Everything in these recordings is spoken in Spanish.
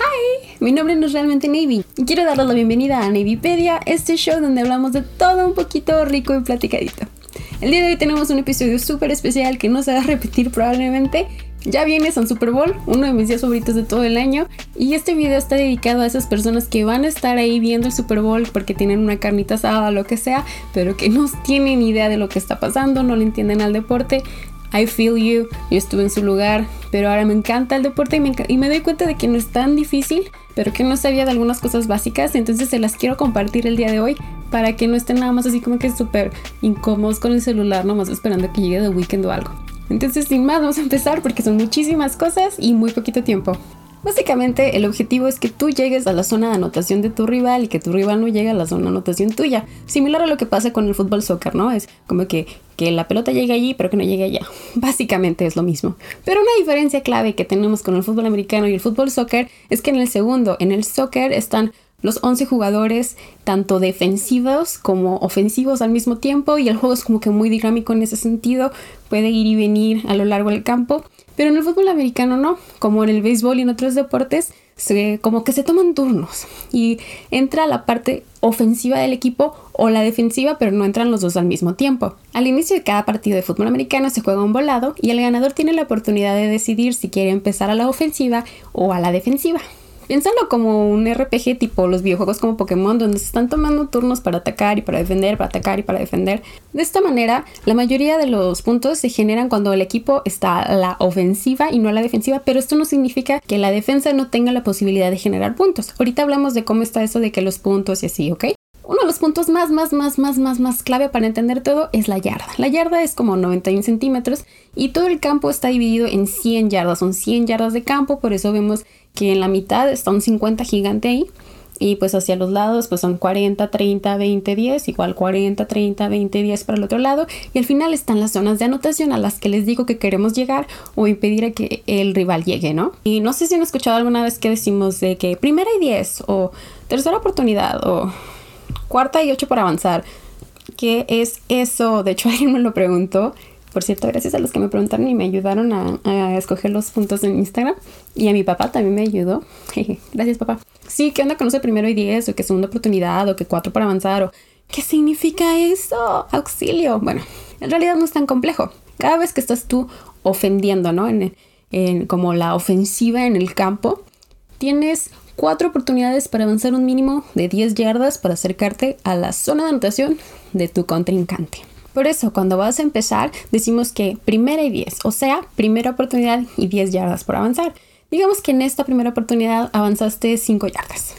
Hi, mi nombre no es realmente Navy. Quiero darles la bienvenida a Navypedia, este show donde hablamos de todo un poquito rico y platicadito. El día de hoy tenemos un episodio súper especial que no se va a repetir probablemente. Ya viene San Super Bowl, uno de mis días favoritos de todo el año, y este video está dedicado a esas personas que van a estar ahí viendo el Super Bowl porque tienen una carnita asada o lo que sea, pero que no tienen idea de lo que está pasando, no le entienden al deporte. I feel you, yo estuve en su lugar, pero ahora me encanta el deporte y me, y me, doy cuenta de que no es tan difícil, pero que no sabía de algunas cosas básicas, entonces se las quiero compartir el día de hoy para que no estén nada más así como que súper incómodos con el celular, nomás esperando que llegue The Weekend o algo. Entonces, sin más, vamos a empezar porque son muchísimas cosas y muy poquito tiempo. Básicamente el objetivo es que tú llegues a la zona de anotación de tu rival y que tu rival no llegue a la zona de anotación tuya. Similar a lo que pasa con el fútbol soccer, ¿no? Es como que, que la pelota llegue allí pero que no llegue allá. Básicamente es lo mismo. Pero una diferencia clave que tenemos con el fútbol americano y el fútbol soccer es que en el segundo, en el soccer están los 11 jugadores, tanto defensivos como ofensivos al mismo tiempo, y el juego es como que muy dinámico en ese sentido, puede ir y venir a lo largo del campo. Pero en el fútbol americano no, como en el béisbol y en otros deportes, como que se toman turnos y entra la parte ofensiva del equipo o la defensiva, pero no entran los dos al mismo tiempo. Al inicio de cada partido de fútbol americano se juega un volado y el ganador tiene la oportunidad de decidir si quiere empezar a la ofensiva o a la defensiva. Piénsalo como un RPG tipo los videojuegos como Pokémon, donde se están tomando turnos para atacar y para defender, para atacar y para defender. De esta manera, la mayoría de los puntos se generan cuando el equipo está a la ofensiva y no a la defensiva, pero esto no significa que la defensa no tenga la posibilidad de generar puntos. Ahorita hablamos de cómo está eso de que los puntos y así, ¿ok? Uno de los puntos más, más, más, más, más, más clave para entender todo es la yarda. La yarda es como 91 centímetros y todo el campo está dividido en 100 yardas. Son 100 yardas de campo, por eso vemos que en la mitad está un 50 gigante ahí. Y pues hacia los lados pues son 40, 30, 20, 10, igual 40, 30, 20, 10 para el otro lado. Y al final están las zonas de anotación a las que les digo que queremos llegar o impedir a que el rival llegue, ¿no? Y no sé si han escuchado alguna vez que decimos de que primera y 10 o tercera oportunidad o cuarta y 8 para avanzar. ¿Qué es eso? De hecho alguien me lo preguntó por cierto, gracias a los que me preguntaron y me ayudaron a, escoger los puntos en Instagram. Y a mi papá también me ayudó. gracias, papá. Sí, ¿qué onda conoce primero y diez? O que segunda oportunidad, o que cuatro para avanzar, o ¿qué significa eso? Auxilio. Bueno, en realidad no es tan complejo. Cada vez que estás tú ofendiendo, ¿no? En, en como la ofensiva en el campo, tienes cuatro oportunidades para avanzar un mínimo de 10 yardas para acercarte a la zona de anotación de tu contrincante. Por eso, cuando vas a empezar, decimos que primera y 10, o sea, primera oportunidad y 10 yardas por avanzar. Digamos que en esta primera oportunidad avanzaste 5 yardas.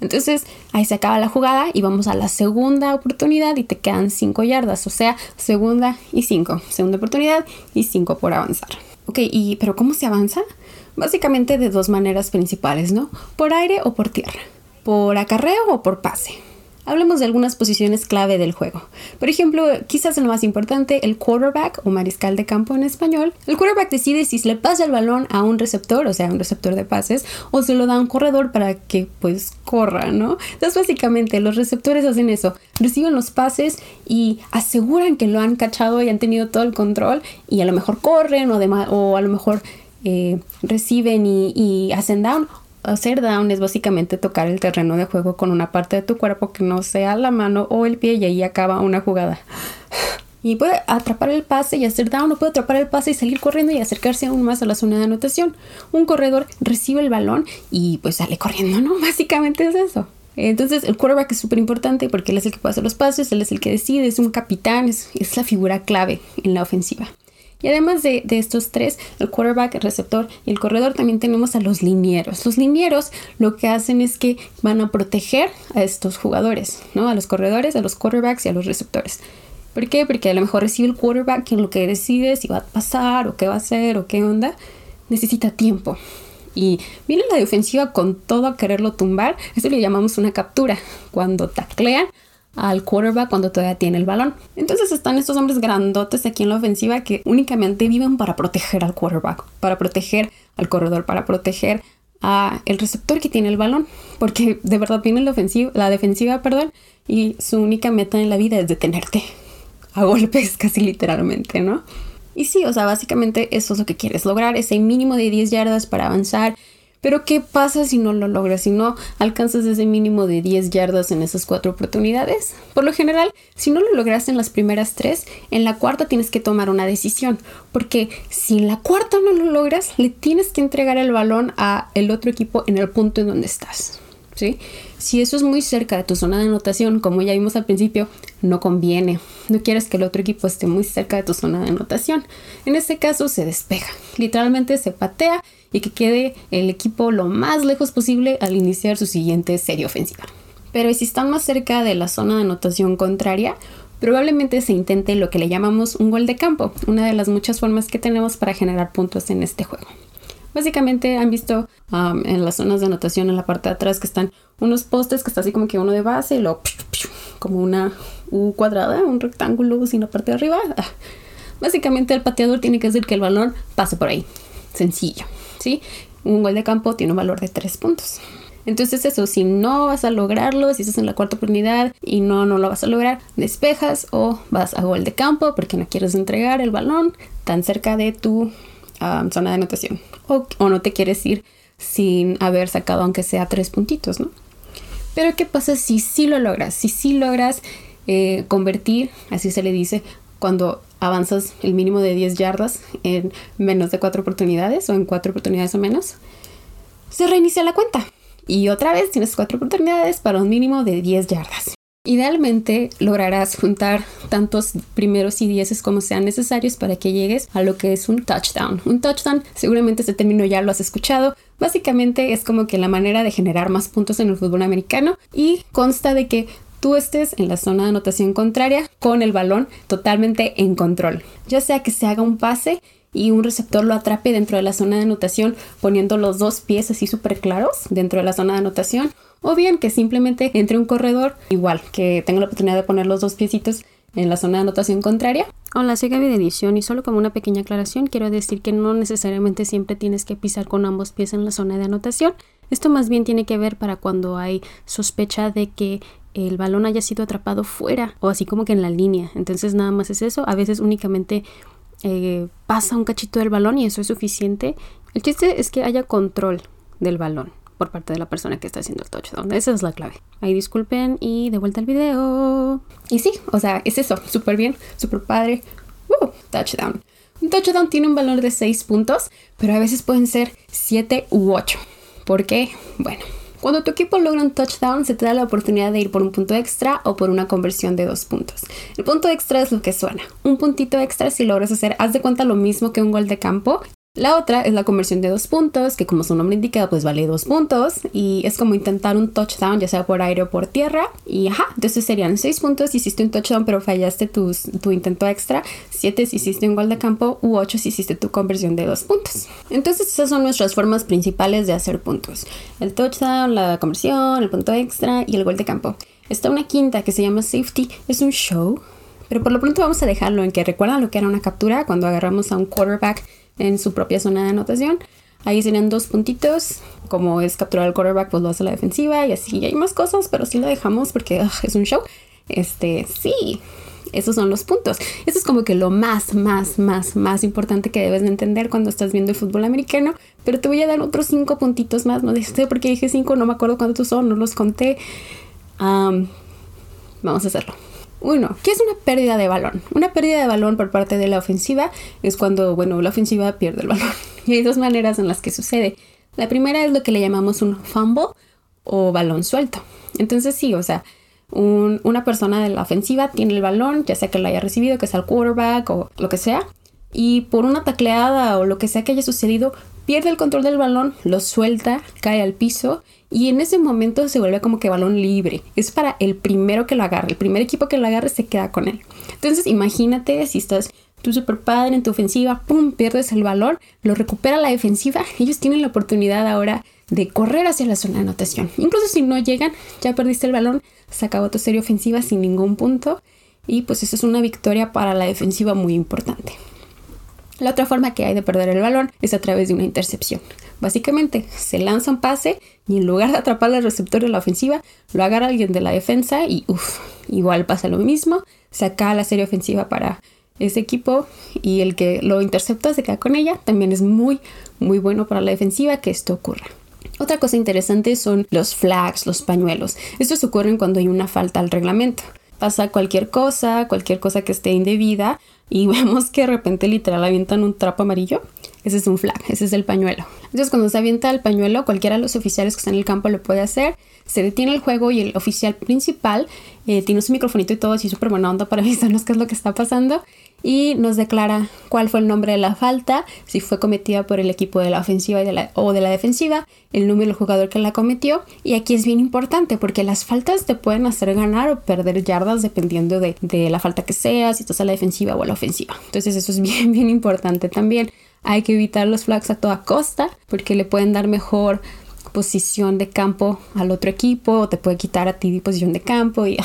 Entonces ahí se acaba la jugada y vamos a la segunda oportunidad y te quedan 5 yardas, o sea, segunda y 5. Segunda oportunidad y 5 por avanzar. Ok, ¿y pero cómo se avanza? Básicamente de dos maneras principales, ¿no? Por aire o por tierra. Por acarreo o por pase. Hablemos de algunas posiciones clave del juego. Por ejemplo, quizás lo más importante, el quarterback o mariscal de campo en español. El quarterback decide si se le pasa el balón a un receptor, o sea, un receptor de pases, o se lo da a un corredor para que pues corra, ¿no? Entonces básicamente los receptores hacen eso, reciben los pases y aseguran que lo han cachado y han tenido todo el control y a lo mejor corren o, o a lo mejor eh, reciben y, y hacen down hacer down es básicamente tocar el terreno de juego con una parte de tu cuerpo que no sea la mano o el pie y ahí acaba una jugada. Y puede atrapar el pase y hacer down o puede atrapar el pase y salir corriendo y acercarse aún más a la zona de anotación. Un corredor recibe el balón y pues sale corriendo, ¿no? Básicamente es eso. Entonces el quarterback es súper importante porque él es el que puede hacer los pases, él es el que decide, es un capitán, es, es la figura clave en la ofensiva. Y además de, estos tres, el quarterback, el receptor y el corredor, también tenemos a los linieros. Los linieros lo que hacen es que van a proteger a estos jugadores, ¿no? A los corredores, a los quarterbacks y a los receptores. ¿Por qué? Porque a lo mejor recibe el quarterback quien lo que decide si va a pasar o qué va a hacer o qué onda. Necesita tiempo. Y viene la defensiva con todo a quererlo tumbar. Eso le llamamos una captura. Cuando taclean al quarterback cuando todavía tiene el balón. Entonces están estos hombres grandotes aquí en la ofensiva que únicamente viven para proteger al quarterback, para proteger al corredor, para proteger a el receptor que tiene el balón, porque de verdad viene la ofensiva, la defensiva, y su única meta en la vida es detenerte a golpes casi literalmente, ¿no? Y sí, o sea, básicamente eso es lo que quieres lograr, ese mínimo de 10 yardas para avanzar Pero ¿qué pasa si no lo logras? Si no alcanzas ese mínimo de 10 yardas en esas cuatro oportunidades. Por lo general, si no lo lograste en las primeras tres, en la cuarta tienes que tomar una decisión. Porque si en la cuarta no lo logras, le tienes que entregar el balón a el otro equipo en el punto en donde estás. ¿Sí? Si eso es muy cerca de tu zona de anotación, como ya vimos al principio, no conviene. No quieres que el otro equipo esté muy cerca de tu zona de anotación. En este caso se despeja. Literalmente se patea y que quede el equipo lo más lejos posible al iniciar su siguiente serie ofensiva. Pero si están más cerca de la zona de anotación contraria, probablemente se intente lo que le llamamos un gol de campo, una de las muchas formas que tenemos para generar puntos en este juego. Básicamente han visto um, en las zonas de anotación en la parte de atrás que están unos postes que está así como que uno de base y luego como una U cuadrada, un rectángulo sin la parte de arriba. Ah. Básicamente el pateador tiene que decir que el balón pase por ahí. Sencillo. ¿Sí? Un gol de campo tiene un valor de 3 puntos. Entonces eso, si no vas a lograrlo, si estás en la cuarta oportunidad y no, no lo vas a lograr, despejas o vas a gol de campo porque no quieres entregar el balón tan cerca de tu ah, zona de anotación. O, no te quieres ir sin haber sacado aunque sea tres puntitos, ¿no? Pero ¿qué pasa si sí lo logras? Si sí logras eh, convertir, así se le dice, cuando avanzas el mínimo de 10 yardas en menos de 4 oportunidades o en 4 oportunidades o menos, se reinicia la cuenta. Y otra vez tienes 4 oportunidades para un mínimo de 10 yardas. Idealmente lograrás juntar tantos primeros y dieces como sean necesarios para que llegues a lo que es un touchdown. Un touchdown, seguramente este término ya lo has escuchado. Básicamente es como que la manera de generar más puntos en el fútbol americano y consta de que tú estés en la zona de anotación contraria con el balón totalmente en control. Ya sea que se haga un pase y un receptor lo atrape dentro de la zona de anotación poniendo los dos pies así súper claros dentro de la zona de anotación o bien que simplemente entre un corredor igual que tenga la oportunidad de poner los dos piecitos en la zona de anotación contraria. Hola, soy Gaby de edición y solo como una pequeña aclaración quiero decir que no necesariamente siempre tienes que pisar con ambos pies en la zona de anotación. Esto más bien tiene que ver para cuando hay sospecha de que el balón haya sido atrapado fuera o así como que en la línea. Entonces nada más es eso. A veces únicamente eh, pasa un cachito del balón y eso es suficiente. El chiste es que haya control del balón por parte de la persona que está haciendo el touchdown. Esa es la clave. Ahí disculpen y de vuelta al video. Y sí, o sea, es eso. Súper bien, súper padre. touchdown. Un touchdown tiene un valor de 6 puntos, pero a veces pueden ser 7 u 8. ¿Por qué? Bueno, cuando tu equipo logra un touchdown, se te da la oportunidad de ir por un punto extra o por una conversión de dos puntos. El punto extra es lo que suena. Un puntito extra si logras hacer, haz de cuenta lo mismo que un gol de campo, la otra es la conversión de dos puntos, que como su nombre indica, pues vale dos puntos. Y es como intentar un touchdown, ya sea por aire o por tierra. Y ajá, entonces serían seis puntos si hiciste un touchdown pero fallaste tu, intento extra. Siete si hiciste un gol de campo. U ocho si hiciste tu conversión de dos puntos. Entonces esas son nuestras formas principales de hacer puntos. El touchdown, la conversión, el punto extra y el gol de campo. Está una quinta que se llama safety. Es un show. Pero por lo pronto vamos a dejarlo en que recuerdan lo que era una captura cuando agarramos a un quarterback en su propia zona de anotación. Ahí serían dos puntitos. Como es capturar al quarterback, pues lo hace la defensiva y así. hay más cosas, pero sí lo dejamos porque es un show. Este, sí, esos son los puntos. Eso es como que lo más, más, más, más importante que debes de entender cuando estás viendo el fútbol americano. Pero te voy a dar otros cinco puntitos más. No sé por qué dije cinco, no me acuerdo cuántos son, no los conté. vamos a hacerlo. Uno, ¿qué es una pérdida de balón? Una pérdida de balón por parte de la ofensiva es cuando, bueno, la ofensiva pierde el balón. Y hay dos maneras en las que sucede. La primera es lo que le llamamos un fumble o balón suelto. Entonces sí, o sea, una persona de la ofensiva tiene el balón, ya sea que lo haya recibido, que sea el quarterback o lo que sea, y por una tacleada o lo que sea que haya sucedido, pierde el control del balón, lo suelta, cae al piso y en ese momento se vuelve como que balón libre. Es para el primero que lo agarre. El primer equipo que lo agarre se queda con él. Entonces imagínate si estás tú super padre en tu ofensiva, pum, pierdes el balón, lo recupera la defensiva. Ellos tienen la oportunidad ahora de correr hacia la zona de anotación. Incluso si no llegan, ya perdiste el balón, se acabó tu serie ofensiva sin ningún punto. Y pues eso es una victoria para la defensiva muy importante. La otra forma que hay de perder el balón es a través de una intercepción. Básicamente, se lanza un pase y en lugar de atrapar al receptor de la ofensiva, lo agarra alguien de la defensa y uff, igual pasa lo mismo, saca la serie ofensiva para ese equipo y el que lo intercepta se queda con ella. También es muy, muy bueno para la defensiva que esto ocurra. Otra cosa interesante son los flags, los pañuelos. Estos ocurren cuando hay una falta al reglamento. Pasa cualquier cosa, cualquier cosa que esté indebida y vemos que de repente literal avientan un trapo amarillo. Ese es un flag, ese es el pañuelo. Entonces cuando se avienta el pañuelo, cualquiera de los oficiales que están en el campo lo puede hacer. Se detiene el juego y el oficial principal eh, tiene su microfonito y todo así súper buena onda para avisarnos qué es lo que está pasando y nos declara cuál fue el nombre de la falta, si fue cometida por el equipo de la ofensiva o de la defensiva, el número del jugador que la cometió. Y aquí es bien importante porque las faltas te pueden hacer ganar o perder yardas dependiendo de, la falta que sea, si estás a la defensiva o a la ofensiva. Entonces eso es bien, bien importante también. Hay que evitar los flags a toda costa porque le pueden dar mejor posición de campo al otro equipo o te puede quitar a ti posición de campo y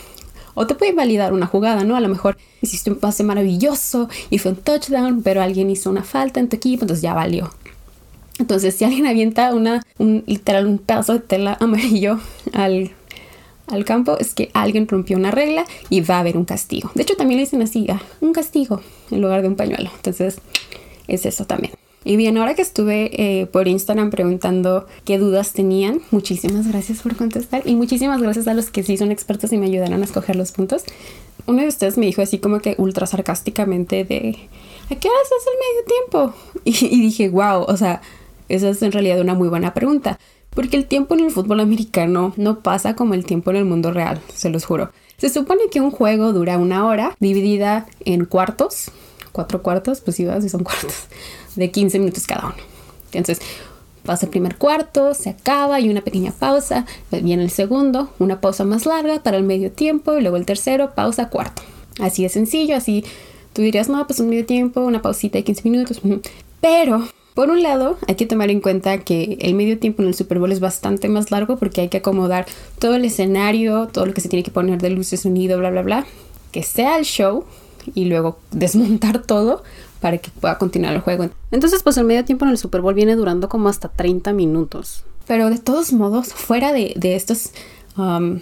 o te puede invalidar una jugada, ¿no? A lo mejor hiciste un pase maravilloso y fue un touchdown, pero alguien hizo una falta en tu equipo, entonces ya valió. Entonces, si alguien avienta una, un, literal un pedazo de tela amarillo al, al campo, es que alguien rompió una regla y va a haber un castigo. De hecho, también le dicen así, ah, un castigo en lugar de un pañuelo. Entonces, es eso también. Y bien, ahora que estuve eh, por Instagram preguntando qué dudas tenían, muchísimas gracias por contestar y muchísimas gracias a los que sí son expertos y me ayudaron a escoger los puntos. Uno de ustedes me dijo así como que ultra sarcásticamente de, ¿a qué horas es el medio tiempo? Y, y dije, wow, o sea, esa es en realidad una muy buena pregunta. Porque el tiempo en el fútbol americano no pasa como el tiempo en el mundo real, se los juro. Se supone que un juego dura una hora dividida en cuartos, cuatro cuartos, pues sí, si son cuartos, de 15 minutos cada uno. Entonces, pasa el primer cuarto, se acaba y una pequeña pausa, viene el segundo, una pausa más larga para el medio tiempo y luego el tercero, pausa, cuarto. Así de sencillo, así tú dirías, no, pues un medio tiempo, una pausita de 15 minutos. Pero, por un lado, hay que tomar en cuenta que el medio tiempo en el Super Bowl es bastante más largo porque hay que acomodar todo el escenario, todo lo que se tiene que poner de luces, sonido, bla, bla, bla. Que sea el show, y luego desmontar todo para que pueda continuar el juego. Entonces, pues el medio tiempo en el Super Bowl viene durando como hasta 30 minutos. Pero de todos modos, fuera de, de estos, um,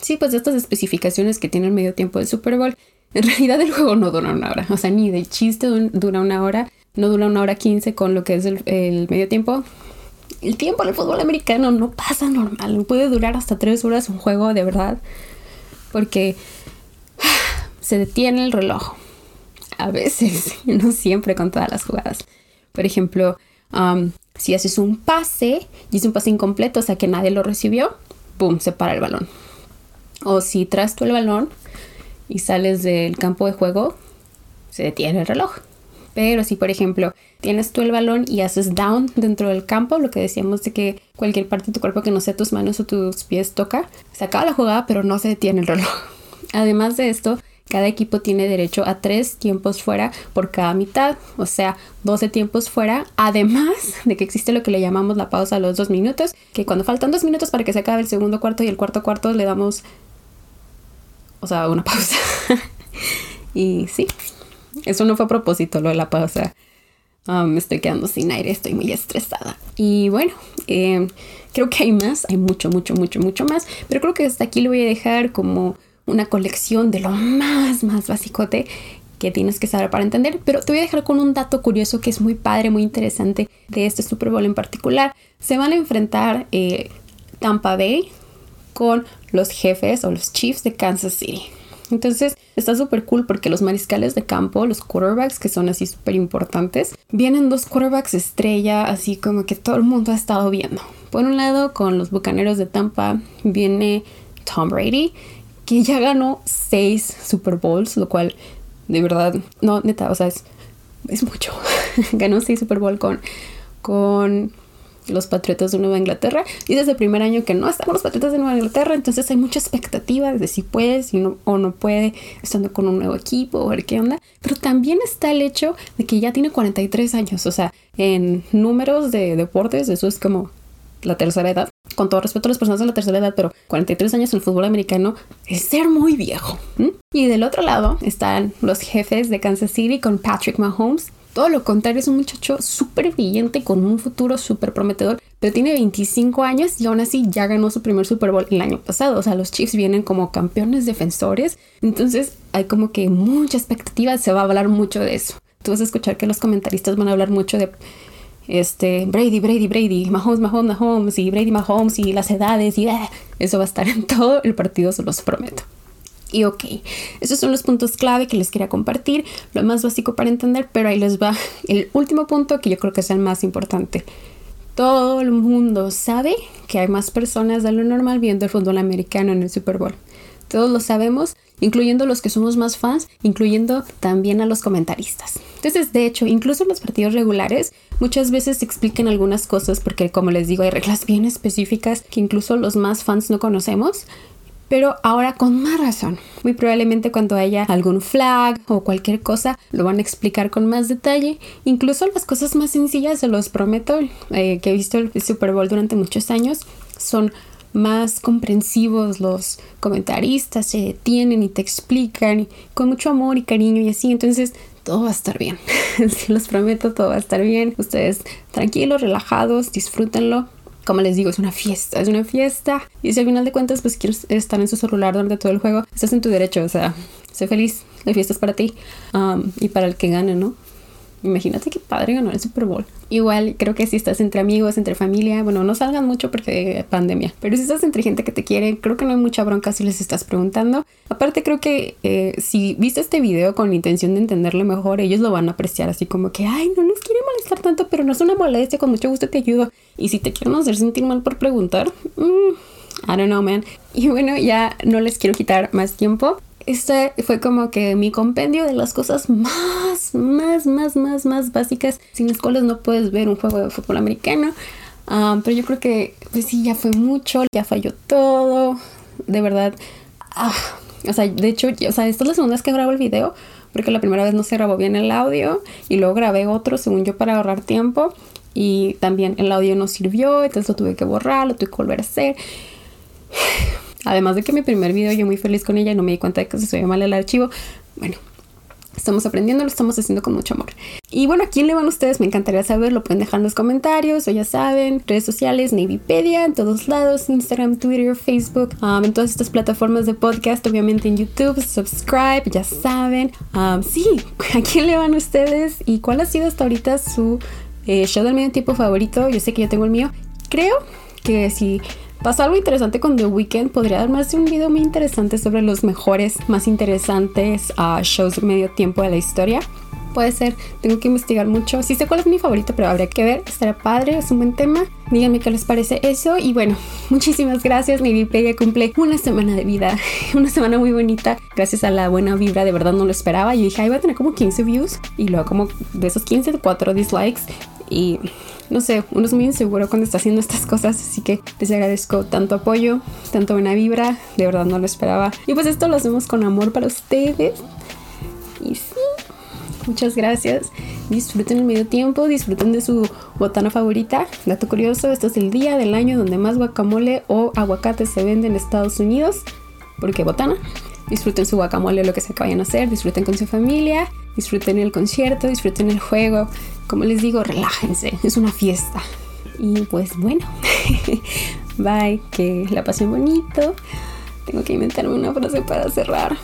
sí, pues de estas especificaciones que tiene el medio tiempo del Super Bowl, en realidad el juego no dura una hora. O sea, ni de chiste dura una hora, no dura una hora 15 con lo que es el, medio tiempo. El tiempo en el fútbol americano no pasa normal, puede durar hasta 3 horas un juego de verdad. Porque se detiene el reloj. A veces, no siempre con todas las jugadas. Por ejemplo, um, si haces un pase y es un pase incompleto, o sea que nadie lo recibió, ¡pum! se para el balón. O si traes tú el balón y sales del campo de juego, se detiene el reloj. Pero si, por ejemplo, tienes tú el balón y haces down dentro del campo, lo que decíamos de que cualquier parte de tu cuerpo que no sea tus manos o tus pies toca, se acaba la jugada, pero no se detiene el reloj. Además de esto, cada equipo tiene derecho a tres tiempos fuera por cada mitad, o sea, 12 tiempos fuera, además de que existe lo que le llamamos la pausa a los dos minutos, que cuando faltan dos minutos para que se acabe el segundo cuarto y el cuarto cuarto le damos, o sea, una pausa. y sí, eso no fue a propósito lo de la pausa. Ah, me estoy quedando sin aire, estoy muy estresada. Y bueno, eh, creo que hay más, hay mucho, mucho, mucho, mucho más, pero creo que hasta aquí lo voy a dejar como una colección de lo más, más basicote que tienes que saber para entender, pero te voy a dejar con un dato curioso que es muy padre, muy interesante de este Super Bowl en particular. Se van a enfrentar eh, Tampa Bay con los jefes o los Chiefs de Kansas City. Entonces está súper cool porque los mariscales de campo, los quarterbacks que son así súper importantes, vienen dos quarterbacks estrella, así como que todo el mundo ha estado viendo. Por un lado, con los Bucaneros de Tampa viene Tom Brady que ya ganó seis Super Bowls, lo cual de verdad, no, neta, o sea, es, es mucho. ganó seis Super Bowl con, con los Patriotas de Nueva Inglaterra y desde el primer año que no está con los Patriotas de Nueva Inglaterra, entonces hay mucha expectativa de si puede si no, o no puede, estando con un nuevo equipo o ver qué onda, pero también está el hecho de que ya tiene 43 años, o sea, en números de deportes eso es como la tercera edad. Con todo respeto a las personas de la tercera edad, pero 43 años en el fútbol americano es ser muy viejo. Y del otro lado están los jefes de Kansas City con Patrick Mahomes. Todo lo contrario, es un muchacho súper brillante con un futuro súper prometedor, pero tiene 25 años y aún así ya ganó su primer Super Bowl el año pasado. O sea, los Chiefs vienen como campeones defensores, entonces hay como que mucha expectativa, se va a hablar mucho de eso. Tú vas a escuchar que los comentaristas van a hablar mucho de este, Brady, Brady, Brady, Mahomes, Mahomes, Mahomes, y Brady, Mahomes, y las edades, y eh, eso va a estar en todo el partido, se los prometo. Y ok, esos son los puntos clave que les quería compartir, lo más básico para entender, pero ahí les va el último punto que yo creo que es el más importante. Todo el mundo sabe que hay más personas de lo normal viendo el fútbol americano en el Super Bowl. Todos lo sabemos, incluyendo los que somos más fans, incluyendo también a los comentaristas. Entonces, de hecho, incluso en los partidos regulares muchas veces se explican algunas cosas porque, como les digo, hay reglas bien específicas que incluso los más fans no conocemos. Pero ahora con más razón. Muy probablemente cuando haya algún flag o cualquier cosa lo van a explicar con más detalle. Incluso las cosas más sencillas, se los prometo, eh, que he visto el Super Bowl durante muchos años, son más comprensivos los comentaristas, se detienen y te explican con mucho amor y cariño y así. Entonces todo va a estar bien. Si los prometo, todo va a estar bien. Ustedes tranquilos, relajados, disfrútenlo. Como les digo, es una fiesta, es una fiesta. Y si al final de cuentas, pues quieres estar en su celular durante todo el juego, estás en tu derecho. O sea, sé feliz, la fiesta es para ti um, y para el que gane, ¿no? Imagínate qué padre ganar el Super Bowl. Igual creo que si estás entre amigos, entre familia, bueno, no salgan mucho porque pandemia, pero si estás entre gente que te quiere, creo que no hay mucha bronca si les estás preguntando. Aparte creo que eh, si viste este video con la intención de entenderlo mejor, ellos lo van a apreciar así como que, ay, no nos quiere molestar tanto, pero no es una molestia, con mucho gusto te ayudo. Y si te quieren hacer sentir mal por preguntar, mmm, I don't know, man. Y bueno, ya no les quiero quitar más tiempo este fue como que mi compendio de las cosas más, más, más, más, más básicas sin las cuales no puedes ver un juego de fútbol americano. Ah, pero yo creo que, pues sí, ya fue mucho, ya falló todo. De verdad. Ah, o sea, de hecho, o sea, esta es la segunda vez que grabo el video, porque la primera vez no se grabó bien el audio y luego grabé otro, según yo, para ahorrar tiempo. Y también el audio no sirvió, entonces lo tuve que borrar, lo tuve que volver a hacer. Además de que mi primer video yo muy feliz con ella y no me di cuenta de que se subía mal el archivo. Bueno, estamos aprendiendo, lo estamos haciendo con mucho amor. Y bueno, ¿a quién le van ustedes? Me encantaría saber, lo pueden dejar en los comentarios o ya saben, redes sociales, Navypedia, en todos lados, Instagram, Twitter, Facebook, um, en todas estas plataformas de podcast, obviamente en YouTube, subscribe, ya saben. Um, sí, ¿a quién le van ustedes? ¿Y cuál ha sido hasta ahorita su eh, show del medio tiempo favorito? Yo sé que yo tengo el mío. Creo que si Pasó algo interesante con The Weeknd. Podría darme un video muy interesante sobre los mejores, más interesantes uh, shows medio tiempo de la historia. Puede ser, tengo que investigar mucho. Sí sé cuál es mi favorito, pero habría que ver. Estará padre, es un buen tema. Díganme qué les parece eso. Y bueno, muchísimas gracias. Mi Wikipedia cumple una semana de vida. Una semana muy bonita. Gracias a la buena vibra, de verdad no lo esperaba. Yo dije, ahí va a tener como 15 views. Y luego como de esos 15, 4 dislikes. Y no sé, uno es muy inseguro cuando está haciendo estas cosas, así que les agradezco tanto apoyo, tanto buena vibra, de verdad no lo esperaba. Y pues esto lo hacemos con amor para ustedes. Y sí, muchas gracias. Disfruten el medio tiempo, disfruten de su botana favorita. Dato curioso, este es el día del año donde más guacamole o aguacate se vende en Estados Unidos. porque botana? Disfruten su guacamole, lo que se vayan a hacer, disfruten con su familia, disfruten el concierto, disfruten el juego. Como les digo, relájense, es una fiesta. Y pues bueno, bye, que la pasen bonito. Tengo que inventarme una frase para cerrar.